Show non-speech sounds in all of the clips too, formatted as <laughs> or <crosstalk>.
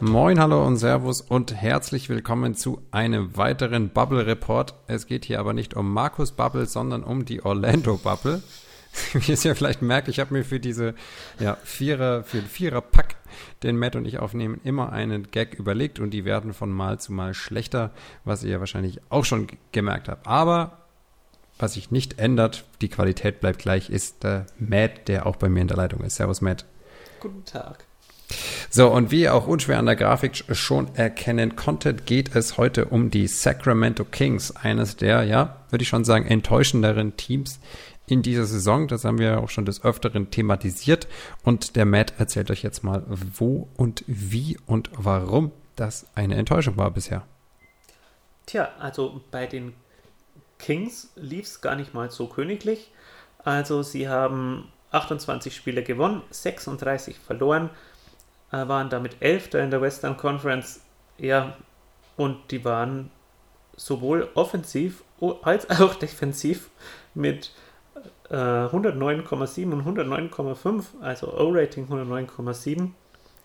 Moin, hallo und Servus und herzlich willkommen zu einem weiteren Bubble Report. Es geht hier aber nicht um Markus Bubble, sondern um die Orlando Bubble. <laughs> Wie ihr es ja vielleicht merkt, ich habe mir für diese ja, Vierer, für den Vierer-Pack, den Matt und ich aufnehmen, immer einen Gag überlegt und die werden von Mal zu Mal schlechter, was ihr wahrscheinlich auch schon gemerkt habt. Aber was sich nicht ändert, die Qualität bleibt gleich, ist der Matt, der auch bei mir in der Leitung ist. Servus, Matt. Guten Tag. So, und wie ihr auch unschwer an der Grafik sch- schon erkennen konntet, geht es heute um die Sacramento Kings, eines der, ja, würde ich schon sagen, enttäuschenderen Teams in dieser Saison. Das haben wir auch schon des Öfteren thematisiert. Und der Matt erzählt euch jetzt mal, wo und wie und warum das eine Enttäuschung war bisher. Tja, also bei den Kings lief es gar nicht mal so königlich. Also sie haben 28 Spiele gewonnen, 36 verloren, äh, waren damit Elfter in der Western Conference. Ja, und die waren sowohl offensiv als auch <laughs> defensiv mit äh, 109,7 und 109,5, also O-Rating 109,7,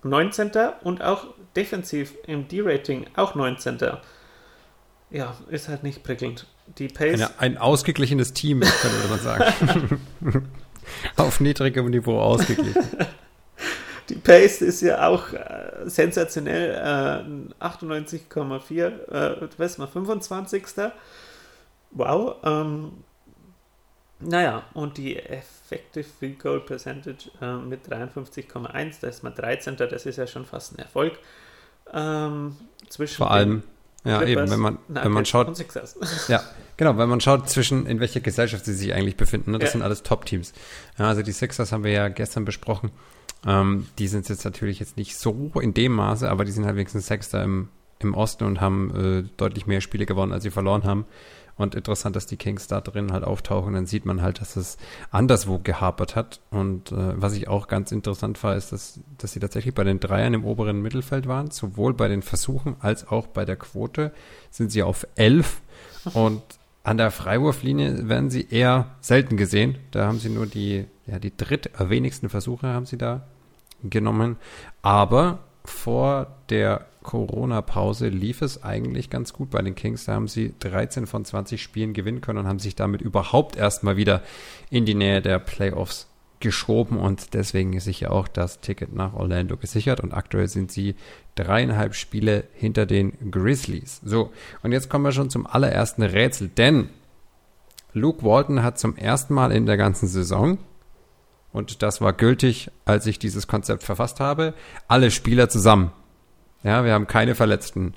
19. und auch defensiv im D-Rating auch 19. Ja, ist halt nicht prickelnd. Die Pace, Eine, ein ausgeglichenes Team, könnte man sagen. <laughs> Auf niedrigem Niveau ausgeglichen. <laughs> die Pace ist ja auch äh, sensationell. Äh, 98,4, äh, was mal, 25. Wow. Ähm, naja, und die Effective Field Goal Percentage äh, mit 53,1, da ist man 13. Das ist ja schon fast ein Erfolg. Ähm, zwischen Vor allem, ja, eben, Clippers, wenn man, wenn man schaut, und Sixers. <laughs> Ja, genau, wenn man schaut, zwischen in welcher Gesellschaft sie sich eigentlich befinden. Ne? Das Ja. sind alles Top-Teams. Ja, also die Sixers haben wir ja gestern besprochen. Ähm, die sind jetzt natürlich jetzt nicht so in dem Maße, aber die sind halt wenigstens Sechster im, im Osten und haben äh, deutlich mehr Spiele gewonnen, als sie verloren haben. Und interessant, dass die Kings da drin halt auftauchen. Dann sieht man halt, dass es anderswo gehapert hat. Und äh, was ich auch ganz interessant war, ist, dass, dass sie tatsächlich bei den Dreiern im oberen Mittelfeld waren. Sowohl bei den Versuchen als auch bei der Quote sind sie auf elf. Und an der Freiwurflinie werden sie eher selten gesehen. Da haben sie nur die, ja, die drittwenigsten Versuche haben sie da genommen. Aber vor der Corona-Pause lief es eigentlich ganz gut bei den Kings. Da haben sie 13 von 20 Spielen gewinnen können und haben sich damit überhaupt erstmal wieder in die Nähe der Playoffs geschoben und deswegen ist sich ja auch das Ticket nach Orlando gesichert und aktuell sind sie dreieinhalb Spiele hinter den Grizzlies. So, und jetzt kommen wir schon zum allerersten Rätsel, denn Luke Walton hat zum ersten Mal in der ganzen Saison und das war gültig, als ich dieses Konzept verfasst habe, alle Spieler zusammen. Ja, wir haben keine Verletzten.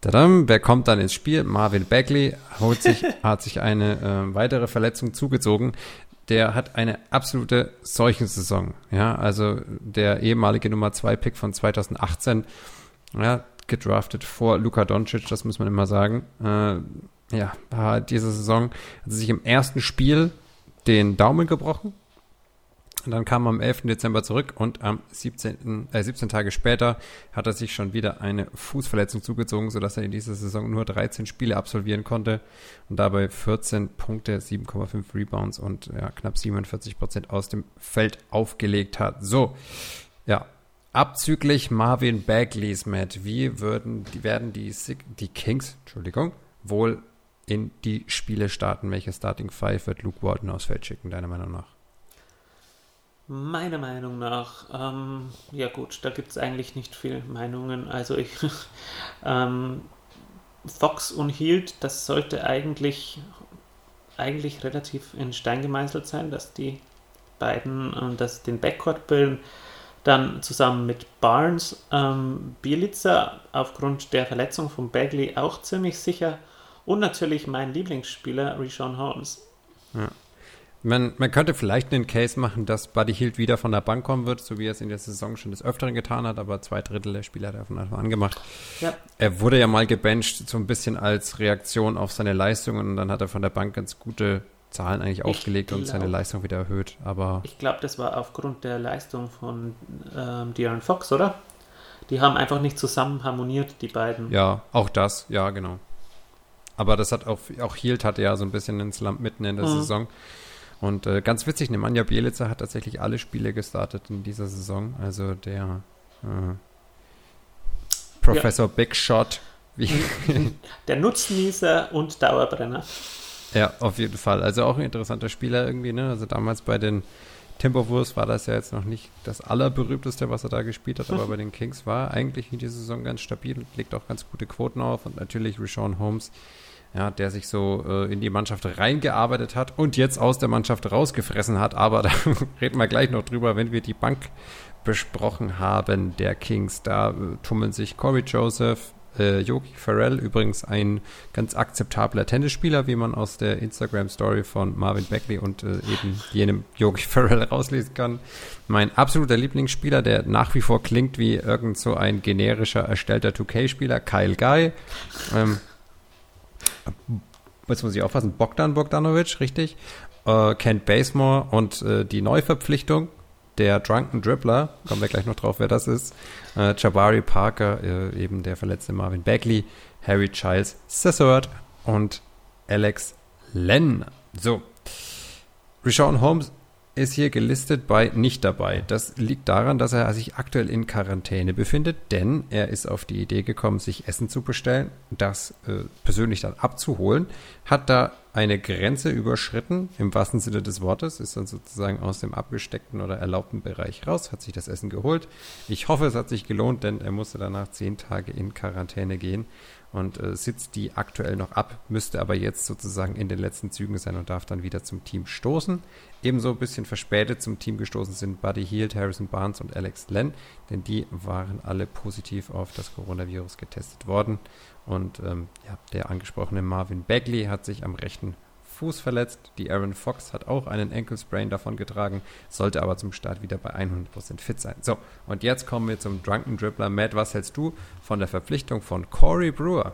Tadam, wer kommt dann ins Spiel? Marvin Bagley holt sich, <laughs> hat sich eine äh, weitere Verletzung zugezogen. Der hat eine absolute Seuchensaison. Ja, also der ehemalige Nummer 2 Pick von 2018, ja, gedraftet vor Luka Doncic, das muss man immer sagen. Äh, ja, war diese Saison, hat sich im ersten Spiel den Daumen gebrochen. Und dann kam er am 11. Dezember zurück und am 17., äh, 17 Tage später hat er sich schon wieder eine Fußverletzung zugezogen, sodass er in dieser Saison nur 13 Spiele absolvieren konnte und dabei 14 Punkte, 7,5 Rebounds und ja, knapp 47 Prozent aus dem Feld aufgelegt hat. So, ja, abzüglich Marvin Bagleys, Matt, wie würden, die werden die, die Kings, Entschuldigung, wohl in die Spiele starten? Welche Starting Five wird Luke Walton aufs Feld schicken, deiner Meinung nach? Meiner Meinung nach, ähm, ja gut, da gibt es eigentlich nicht viel Meinungen. Also ich, <laughs> ähm, Fox und Hield, das sollte eigentlich, eigentlich relativ in Stein gemeißelt sein, dass die beiden äh, das den Backcourt bilden. Dann zusammen mit Barnes, ähm, Bielitzer aufgrund der Verletzung von Bagley auch ziemlich sicher. Und natürlich mein Lieblingsspieler, Rishon Holmes. Man, man könnte vielleicht einen Case machen, dass Buddy Hield wieder von der Bank kommen wird, so wie er es in der Saison schon des Öfteren getan hat, aber zwei Drittel der Spieler hat er von Anfang an gemacht. Ja, Er wurde ja mal gebencht, so ein bisschen als Reaktion auf seine Leistungen und dann hat er von der Bank ganz gute Zahlen eigentlich aufgelegt und seine glaub- Leistung wieder erhöht. Aber Ich glaube, das war aufgrund der Leistung von ähm, De'Aaron Fox, oder? Die haben einfach nicht zusammen harmoniert, die beiden. ja, auch das, ja, genau. Aber das hat auch, auch Hield hatte ja so ein bisschen einen Slump mitten in der Mhm. Saison. Und äh, ganz witzig, Nemanja Bielica hat tatsächlich alle Spiele gestartet in dieser Saison. Also der äh, Professor Big Shot, <laughs> Der Nutznießer und Dauerbrenner. Ja, auf jeden Fall. Also auch ein interessanter Spieler irgendwie, ne? Also damals bei den Timberwolves war das ja jetzt noch nicht das allerberühmteste, was er da gespielt hat, aber bei den Kings war er eigentlich in dieser Saison ganz stabil und legt auch ganz gute Quoten auf und natürlich Rashawn Holmes, ja, der sich so äh, in die Mannschaft reingearbeitet hat und jetzt aus der Mannschaft rausgefressen hat, aber <laughs> da reden wir gleich noch drüber, wenn wir die Bank besprochen haben der Kings. Da äh, tummeln sich Corey Joseph, äh, Yogi Farrell, übrigens ein ganz akzeptabler Tennisspieler, wie man aus der Instagram-Story von Marvin Beckley und äh, eben jenem Yogi <laughs> Farrell rauslesen kann. Mein absoluter Lieblingsspieler, der nach wie vor klingt wie irgend so ein generischer erstellter 2K-Spieler, Kyle Guy. Ähm, jetzt muss ich aufpassen, Bogdan Bogdanovic, richtig? Äh, Kent Basemore und äh, die Neuverpflichtung der Drunken Dribbler, kommen wir gleich noch drauf, wer das ist, äh, Jabari Parker, äh, eben der verletzte Marvin Bagley, Harry Giles Sessort und Alex Len. So, Rashawn Holmes ist hier gelistet bei nicht dabei. Das liegt daran, dass er sich aktuell in Quarantäne befindet, denn er ist auf die Idee gekommen, sich Essen zu bestellen, das äh, persönlich dann abzuholen, hat da eine Grenze überschritten, im wahrsten Sinne des Wortes, ist dann sozusagen aus dem abgesteckten oder erlaubten Bereich raus, hat sich das Essen geholt. Ich hoffe, es hat sich gelohnt, denn er musste danach zehn Tage in Quarantäne gehen und äh, sitzt die aktuell noch ab, müsste aber jetzt sozusagen in den letzten Zügen sein und darf dann wieder zum Team stoßen. Ebenso ein bisschen verspätet zum Team gestoßen sind Buddy Hield, Harrison Barnes und Alex Len, denn die waren alle positiv auf das Coronavirus getestet worden. Und ähm, ja, der angesprochene Marvin Bagley hat sich am rechten Fuß verletzt. Die Aaron Fox hat auch einen Ankle-Sprain davon getragen, sollte aber zum Start wieder bei 100% fit sein. So, und jetzt kommen wir zum Drunken Dribbler. Matt, was hältst du von der Verpflichtung von Corey Brewer?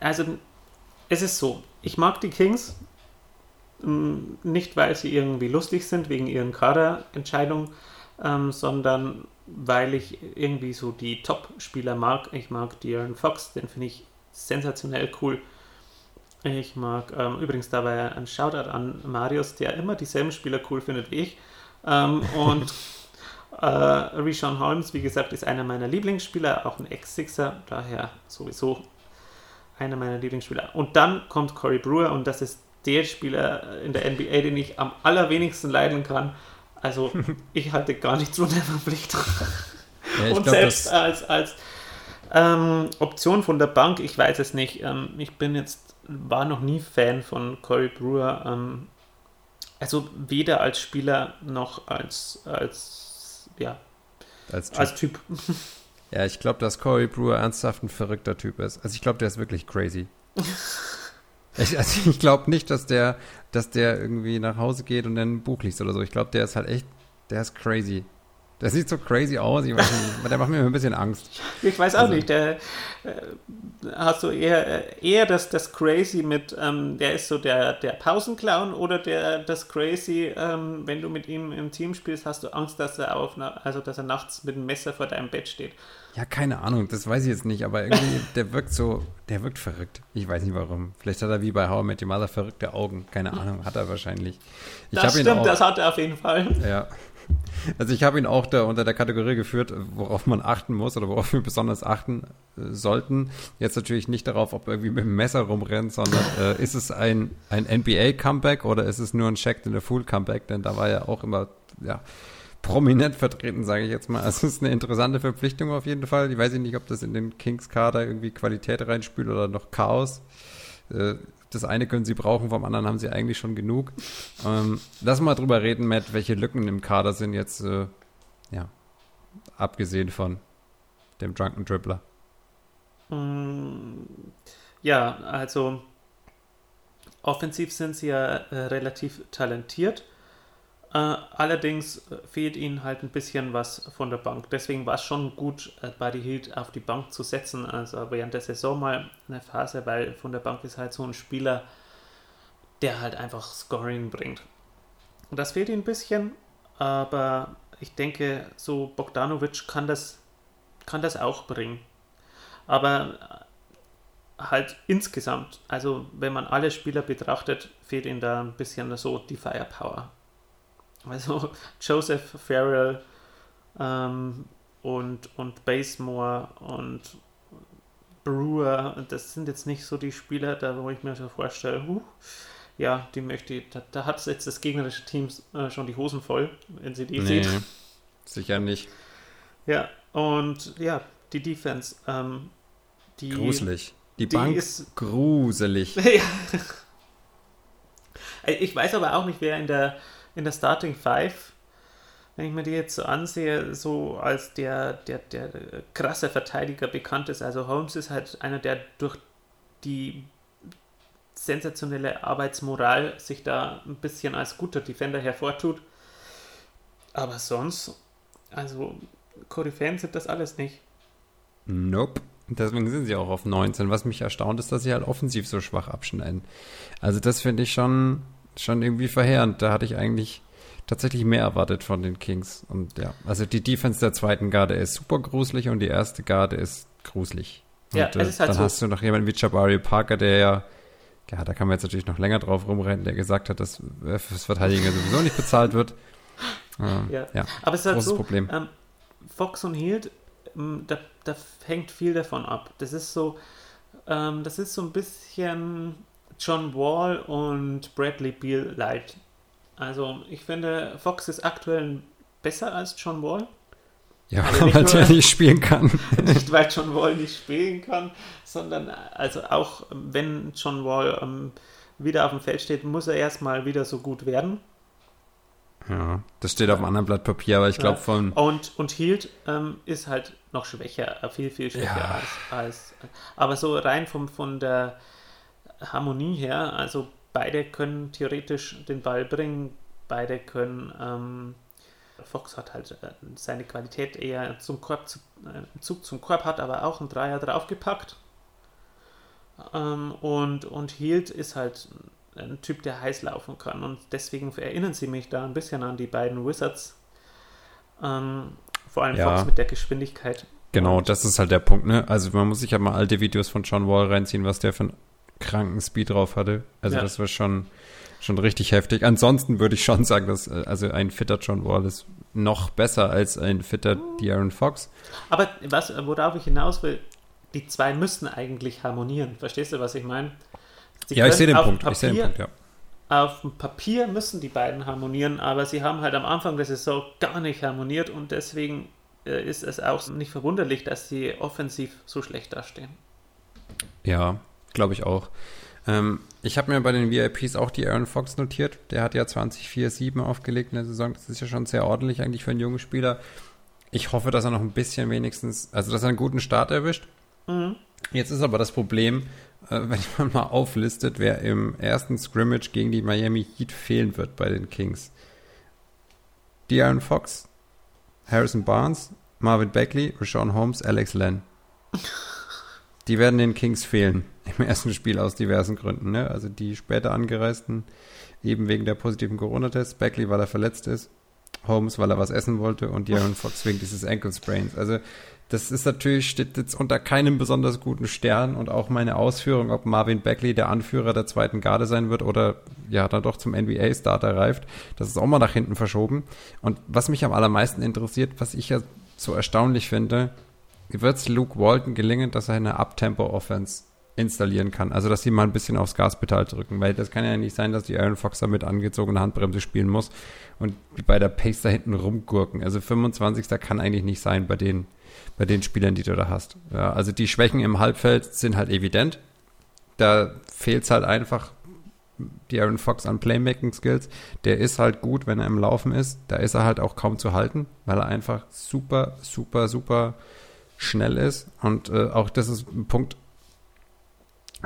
Also, es ist so, ich mag die Kings ähm, nicht, weil sie irgendwie lustig sind wegen ihren Kaderentscheidungen, ähm, sondern weil ich irgendwie so die Top-Spieler mag. Ich mag De'Aaron Fox, den finde ich sensationell cool. Ich mag ähm, übrigens dabei ein Shoutout an Marius, der immer dieselben Spieler cool findet wie ich. Ähm, und <laughs> äh, Rishon Holmes, wie gesagt, ist einer meiner Lieblingsspieler, auch ein Ex-Sixer, daher sowieso einer meiner Lieblingsspieler. Und dann kommt Corey Brewer und das ist der Spieler in der NBA, den ich am allerwenigsten leiden kann. Also <laughs> ich halte gar nichts von der Verpflichtung. Ja, und glaub, selbst als, als ähm, Option von der Bank, ich weiß es nicht. Ähm, ich bin jetzt, war noch nie Fan von Corey Brewer. Ähm, also weder als Spieler noch als, als, ja, als Typ. als Typ. Ja, ich glaube, dass Corey Brewer ernsthaft ein verrückter Typ ist. Also ich glaube, der ist wirklich crazy. <laughs> ich also ich glaube nicht, dass der, dass der irgendwie nach Hause geht und dann ein Buch liest oder so. Ich glaube, der ist halt echt, der ist crazy. Der sieht so crazy aus, ich weiß nicht, der macht mir ein bisschen Angst. Ich weiß auch Also- nicht, der, äh, hast du eher, äh, eher das, das Crazy mit, ähm, der ist so der, der Pausenclown oder der, das Crazy, ähm, wenn du mit ihm im Team spielst, hast du Angst, dass er auf, also dass er nachts mit einem Messer vor deinem Bett steht. Ja, keine Ahnung, das weiß ich jetzt nicht, aber irgendwie, <laughs> der wirkt so, der wirkt verrückt. Ich weiß nicht warum. Vielleicht hat er wie bei How I Met Your Mother verrückte Augen. Keine <laughs> Ahnung, hat er wahrscheinlich. Ich Das stimmt, auch- das hat er auf jeden Fall. Ja. Also ich habe ihn auch da unter der Kategorie geführt, worauf man achten muss oder worauf wir besonders achten äh, sollten. Jetzt natürlich nicht darauf, ob er irgendwie mit dem Messer rumrennt, sondern äh, ist es ein, ein NBA-Comeback oder ist es nur ein Shaq in the Fool-Comeback? Denn da war er auch immer ja, prominent vertreten, sage ich jetzt mal. Also es ist eine interessante Verpflichtung auf jeden Fall. Ich weiß nicht, ob das in den Kings-Kader irgendwie Qualität reinspült oder noch Chaos. Äh, das eine können sie brauchen, vom anderen haben sie eigentlich schon genug. Ähm, lass mal drüber reden, Matt, welche Lücken im Kader sind jetzt, äh, ja, abgesehen von dem Drunken Dribbler. Mm, Ja, also offensiv sind sie ja äh, relativ talentiert. Äh, allerdings äh, fehlt ihnen halt ein bisschen was von der Bank. Deswegen war es schon gut, äh, Buddy Hield auf die Bank zu setzen. Also während der Saison mal eine Phase, weil von der Bank ist halt so ein Spieler, der halt einfach Scoring bringt. Und das fehlt ihnen ein bisschen, aber ich denke, so Bogdanovic kann das, kann das auch bringen. Aber halt insgesamt, also wenn man alle Spieler betrachtet, fehlt ihnen da ein bisschen so die Firepower. Also Joseph Farrell ähm, und, und Basemore und Brewer, das sind jetzt nicht so die Spieler, da wo ich mir so vorstelle, huh, ja, die möchte da, da hat jetzt das gegnerische Team äh, schon die Hosen voll, wenn sie die Nee, sieht. sicher nicht. Ja, und ja, die Defense, ähm, die Gruselig. Die, die Bank ist- gruselig. <laughs> ja. Ich weiß aber auch nicht, wer in der, in der Starting Five, wenn ich mir die jetzt so ansehe, so als der, der, der krasse Verteidiger bekannt ist. Also Holmes ist halt einer, der durch die sensationelle Arbeitsmoral sich da ein bisschen als guter Defender hervortut. Aber sonst, also Koryphäen sind das alles nicht. Nope. Deswegen sind sie auch auf 19. Was mich erstaunt ist, dass sie halt offensiv so schwach abschneiden. Also das finde ich schon, schon irgendwie verheerend. Da hatte ich eigentlich tatsächlich mehr erwartet von den Kings. Und ja, also die Defense der zweiten Garde ist super gruselig und die erste Garde ist gruselig. Ja, und, es ist halt dann so- hast du noch jemanden wie Jabari Parker, der ja, ja, da kann man jetzt natürlich noch länger drauf rumrennen, der gesagt hat, dass äh, fürs Verteidigen sowieso nicht bezahlt wird. <laughs> Ähm, Ja. ja. Aber es ist halt Großes so, Problem. Ähm, Fox und Hield, ähm, da, da hängt viel davon ab. Das ist so, ähm, das ist so ein bisschen John Wall und Bradley Beal light. Also ich finde, Fox ist aktuell besser als John Wall. Ja, Also nicht weil nur- der nicht spielen kann. <laughs> Nicht, weil John Wall nicht spielen kann, sondern also auch wenn John Wall ähm, wieder auf dem Feld steht, muss er erstmal wieder so gut werden. Ja, das steht auf einem anderen Blatt Papier, aber ich glaube Ja. von Und, und Hield ähm, ist halt noch schwächer, äh, viel, viel schwächer Ja. als, als. Aber so rein vom, von der Harmonie her, also beide können theoretisch den Ball bringen, beide können. Ähm, Fox hat halt äh, seine Qualität eher zum Korb, zu, äh, Zug zum Korb, hat aber auch einen Dreier draufgepackt. Ähm, und, und Hield ist halt ein Typ, der heiß laufen kann. Und deswegen erinnern sie mich da ein bisschen an die beiden Wizards. Ähm, vor allem Ja. Fox mit der Geschwindigkeit. Genau, das ist halt der Punkt, ne? Also man muss sich ja mal alte Videos von John Wall reinziehen, was der für einen kranken Speed drauf hatte. Also Ja. das war schon, schon richtig heftig. Ansonsten würde ich schon sagen, dass äh, also ein fitter John Wall ist noch besser als ein fitter De'Aaron Fox. Aber was, worauf ich hinaus will, die zwei müssten eigentlich harmonieren. Verstehst du, was ich meine? Sie ja, ich sehe den Punkt. Ich sehe den Papier- Punkt, ja. Auf dem Papier müssen die beiden harmonieren, aber sie haben halt am Anfang der Saison gar nicht harmoniert und deswegen äh, ist es auch nicht verwunderlich, dass sie offensiv so schlecht dastehen. Ja, glaube ich auch. Ähm, ich habe mir bei den VIPs auch die Aaron Fox notiert. Der hat ja 20-4-7 aufgelegt in der Saison. Das ist ja schon sehr ordentlich eigentlich für einen jungen Spieler. Ich hoffe, dass er noch ein bisschen wenigstens, also dass er einen guten Start erwischt. Mhm. Jetzt ist aber das Problem, äh, <laughs> wenn man mal auflistet, wer im ersten Scrimmage gegen die Miami Heat fehlen wird bei den Kings. De'Aaron Fox, Harrison Barnes, Marvin Beckley, Rashawn Holmes, Alex Len. <laughs> Die werden den Kings fehlen im ersten Spiel aus diversen Gründen. Ne? Also die später angereisten, eben wegen der positiven Corona-Tests. Beckley, weil er verletzt ist. Holmes, weil er was essen wollte. Und De'Aaron Fox wegen dieses Ankle Sprains. Also das ist natürlich, steht jetzt unter keinem besonders guten Stern. Und auch meine Ausführung, ob Marvin Beckley der Anführer der zweiten Garde sein wird oder ja dann doch zum NBA-Starter reift, das ist auch mal nach hinten verschoben. Und was mich am allermeisten interessiert, was ich ja so erstaunlich finde, wird es Luke Walton gelingen, dass er eine Up-Tempo-Offense installieren kann. Also, dass sie mal ein bisschen aufs Gaspedal drücken, weil das kann ja nicht sein, dass die Aaron Fox da mit angezogener Handbremse spielen muss und bei der Pace da hinten rumgurken. Also 25. kann eigentlich nicht sein bei den, bei den Spielern, die du da hast. Ja, also die Schwächen im Halbfeld sind halt evident. Da fehlt es halt einfach die Aaron Fox an Playmaking-Skills. Der ist halt gut, wenn er im Laufen ist. Da ist er halt auch kaum zu halten, weil er einfach super, super, super schnell ist. Und äh, auch das ist ein Punkt,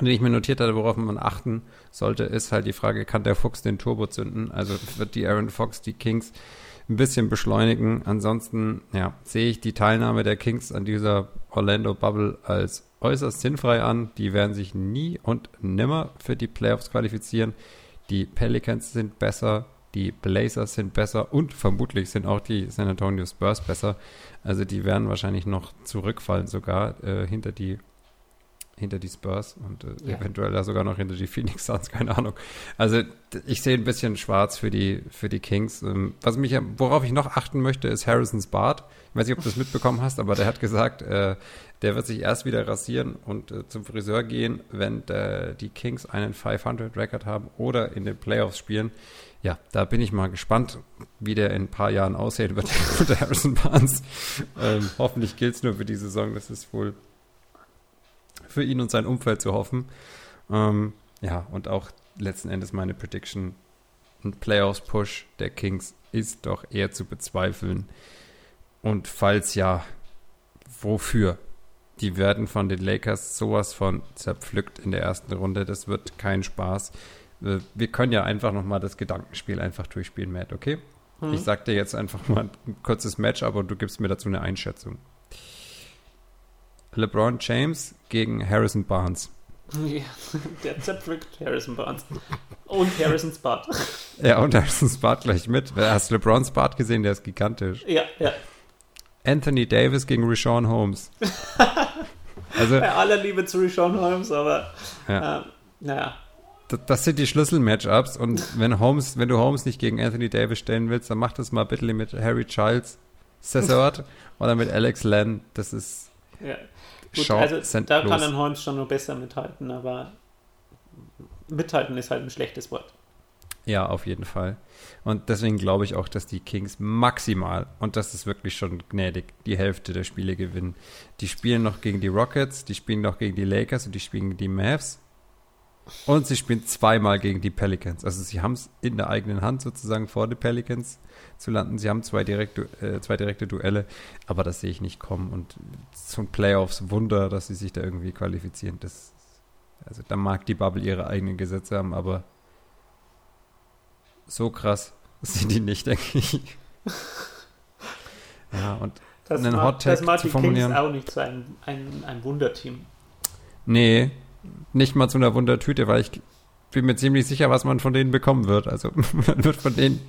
den ich mir notiert hatte, worauf man achten sollte, ist halt die Frage, kann der Fuchs den Turbo zünden? Also wird die Aaron Fox die Kings ein bisschen beschleunigen. Ansonsten, ja, sehe ich die Teilnahme der Kings an dieser Orlando Bubble als äußerst sinnfrei an. Die werden sich nie und nimmer für die Playoffs qualifizieren. Die Pelicans sind besser, die Blazers sind besser und vermutlich sind auch die San Antonio Spurs besser. Also die werden wahrscheinlich noch zurückfallen sogar äh, hinter die hinter die Spurs und äh, Ja. eventuell da sogar noch hinter die Phoenix Suns, <laughs> keine Ahnung. Also ich sehe ein bisschen schwarz für die, für die Kings. Ähm, was mich, worauf ich noch achten möchte, ist Harrisons Bart. Ich weiß nicht, ob du das mitbekommen hast, aber der hat gesagt, äh, der wird sich erst wieder rasieren und äh, zum Friseur gehen, wenn der, die Kings einen 500-Record haben oder in den Playoffs spielen. Ja, da bin ich mal gespannt, wie der in ein paar Jahren aussehen wird <laughs> unter Harrison Barnes. Ähm, hoffentlich gilt es nur für die Saison. Das ist wohl für ihn und sein Umfeld zu hoffen. Ähm, ja, und auch letzten Endes meine Prediction, ein Playoffs-Push der Kings ist doch eher zu bezweifeln. Und falls ja, wofür? Die werden von den Lakers sowas von zerpflückt in der ersten Runde. Das wird kein Spaß. Äh, Wir können ja einfach nochmal das Gedankenspiel einfach durchspielen, Matt, okay? Ich sag dir jetzt einfach mal ein kurzes Match, aber du gibst mir dazu eine Einschätzung. LeBron James gegen Harrison Barnes. Ja, der zerpflückt Harrison Barnes. Und Harrisons Bart. Ja, und Harrisons Bart gleich mit. Hast du LeBrons Bart gesehen? Der ist gigantisch. Ja, ja. Anthony Davis gegen Rashawn Holmes. <laughs> Also, Bei aller Liebe zu Rishon Holmes, aber ja, äh, naja. Das sind die Schlüssel-Matchups. Und wenn Holmes, wenn du Holmes nicht gegen Anthony Davis stellen willst, dann mach das mal bitte mit Harry Childs, Cesart <laughs> oder mit Alex Len. Das ist Ja. Gut, also da los. kann ein Holmes schon nur besser mithalten, aber mithalten ist halt ein schlechtes Wort. Ja, auf jeden Fall. Und deswegen glaube ich auch, dass die Kings maximal, und das ist wirklich schon gnädig, die Hälfte der Spiele gewinnen. Die spielen noch gegen die Rockets, die spielen noch gegen die Lakers und die spielen gegen die Mavs. Und sie spielen zweimal gegen die Pelicans. Also sie haben es in der eigenen Hand sozusagen vor den Pelicans zu landen. Sie haben zwei direkte, äh, zwei direkte Duelle, aber das sehe ich nicht kommen. Und so ein Playoffs-Wunder, dass sie sich da irgendwie qualifizieren. Das, also da mag die Bubble ihre eigenen Gesetze haben, aber so krass <laughs> sind die nicht, denke ich. <laughs> Ja, und Das, einen Hot Take das macht zu die formulieren. Kings auch nicht so ein, ein, ein Wunderteam. nee, nicht mal zu einer Wundertüte, weil ich bin mir ziemlich sicher, was man von denen bekommen wird. Also <laughs> man wird von denen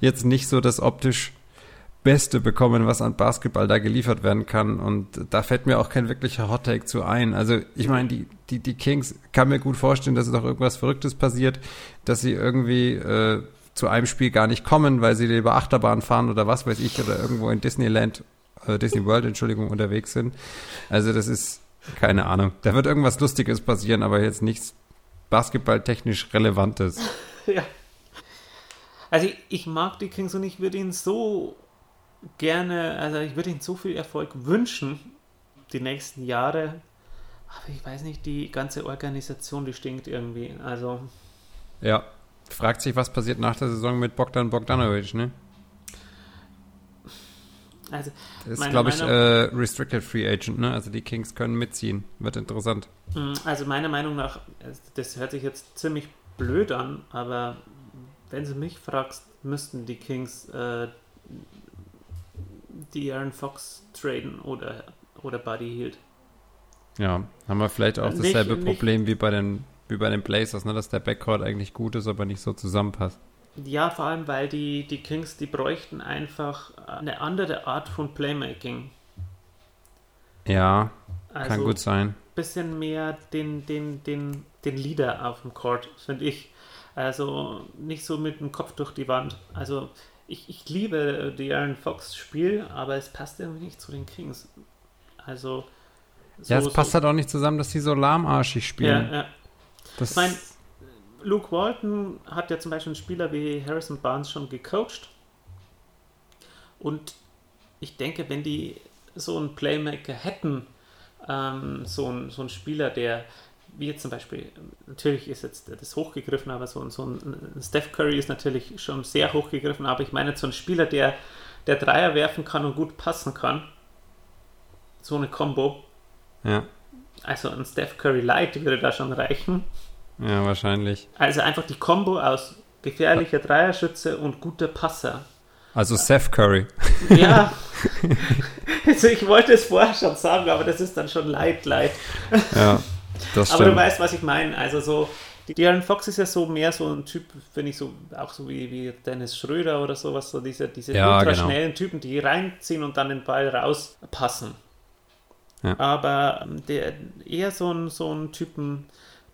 jetzt nicht so das optisch Beste bekommen, was an Basketball da geliefert werden kann. Und da fällt mir auch kein wirklicher Hot Take zu ein. Also ich meine, die, die, die Kings kann mir gut vorstellen, dass es doch irgendwas Verrücktes passiert, dass sie irgendwie äh, zu einem Spiel gar nicht kommen, weil sie über Achterbahn fahren oder was weiß ich, oder irgendwo in Disneyland, äh, Disney World, Entschuldigung, unterwegs sind. Also das ist, keine Ahnung. Da wird irgendwas Lustiges passieren, aber jetzt nichts basketballtechnisch Relevantes. <laughs> ja. Also ich, ich mag die Kings und ich würde ihnen so gerne, also ich würde ihnen so viel Erfolg wünschen, die nächsten Jahre. Aber ich weiß nicht, die ganze Organisation, die stinkt irgendwie. Also Ja. Fragt sich, was passiert nach der Saison mit Bogdan Bogdanovic, ne? Also, Das ist, glaube ich, Meinung- äh, Restricted Free Agent, ne? Also die Kings können mitziehen. Wird interessant. mh, also meiner Meinung nach, das hört sich jetzt ziemlich blöd an, aber wenn du mich fragst, müssten die Kings äh, die Aaron Fox traden oder, oder Buddy Hield. Ja, haben wir vielleicht auch Nicht- dasselbe nicht- Problem wie bei den wie bei den Blazers, ne? Dass der Backcourt eigentlich gut ist, aber nicht so zusammenpasst. Ja, vor allem, weil die, die Kings, die bräuchten einfach eine andere Art von Playmaking. Ja, Also kann gut sein. bisschen mehr den, den, den, den Leader auf dem Court, finde ich. Also nicht so mit dem Kopf durch die Wand. Also ich, ich liebe die Aaron Fox Spiel, aber es passt irgendwie nicht zu den Kings. Also ja, so- es passt so, halt auch nicht zusammen, dass die so lahmarschig spielen. ja, ja. Das, Ich meine, Luke Walton hat ja zum Beispiel einen Spieler wie Harrison Barnes schon gecoacht. Und ich denke, wenn die so einen Playmaker hätten, ähm, so, ein, so ein Spieler, der, wie jetzt zum Beispiel, natürlich ist jetzt das hochgegriffen, aber so, ein- so ein Steph Curry ist natürlich schon sehr hochgegriffen, aber ich meine so ein Spieler, der, der Dreier werfen kann und gut passen kann. So eine Combo. ja, Also ein Steph Curry Light würde da schon reichen. Ja, wahrscheinlich. Also einfach die Kombo aus gefährlicher Dreierschütze und guter Passer. Also Seth Curry. Ja, <laughs> also ich wollte es vorher schon sagen, aber das ist dann schon leid, leid. Ja, das Aber du stimmt. weißt, was ich meine. Also so, die Darren Fox ist ja so mehr so ein Typ, finde ich so, auch so wie, wie Dennis Schröder oder sowas, so diese, diese Ja, genau. schnellen Typen, die reinziehen und dann den Ball rauspassen. Ja. aber ähm, der eher so ein, so ein Typen,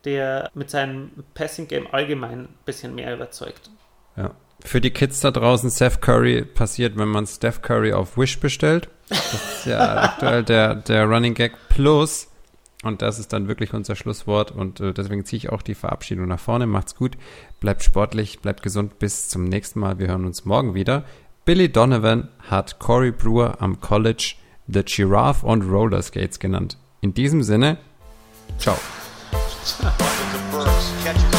der mit seinem Passing-Game allgemein ein bisschen mehr überzeugt. Ja. Für die Kids da draußen, Seth Curry passiert, wenn man Steph Curry auf Wish bestellt. Das ist ja <laughs> aktuell der, der Running Gag Plus. Und das ist dann wirklich unser Schlusswort. Und äh, deswegen ziehe ich auch die Verabschiedung nach vorne. Macht's gut, bleibt sportlich, bleibt gesund. Bis zum nächsten Mal. Wir hören uns morgen wieder. Billy Donovan hat Corey Brewer am College The Giraffe on Roller Skates genannt. In diesem Sinne, ciao. <laughs> Buckets of Burks. Catches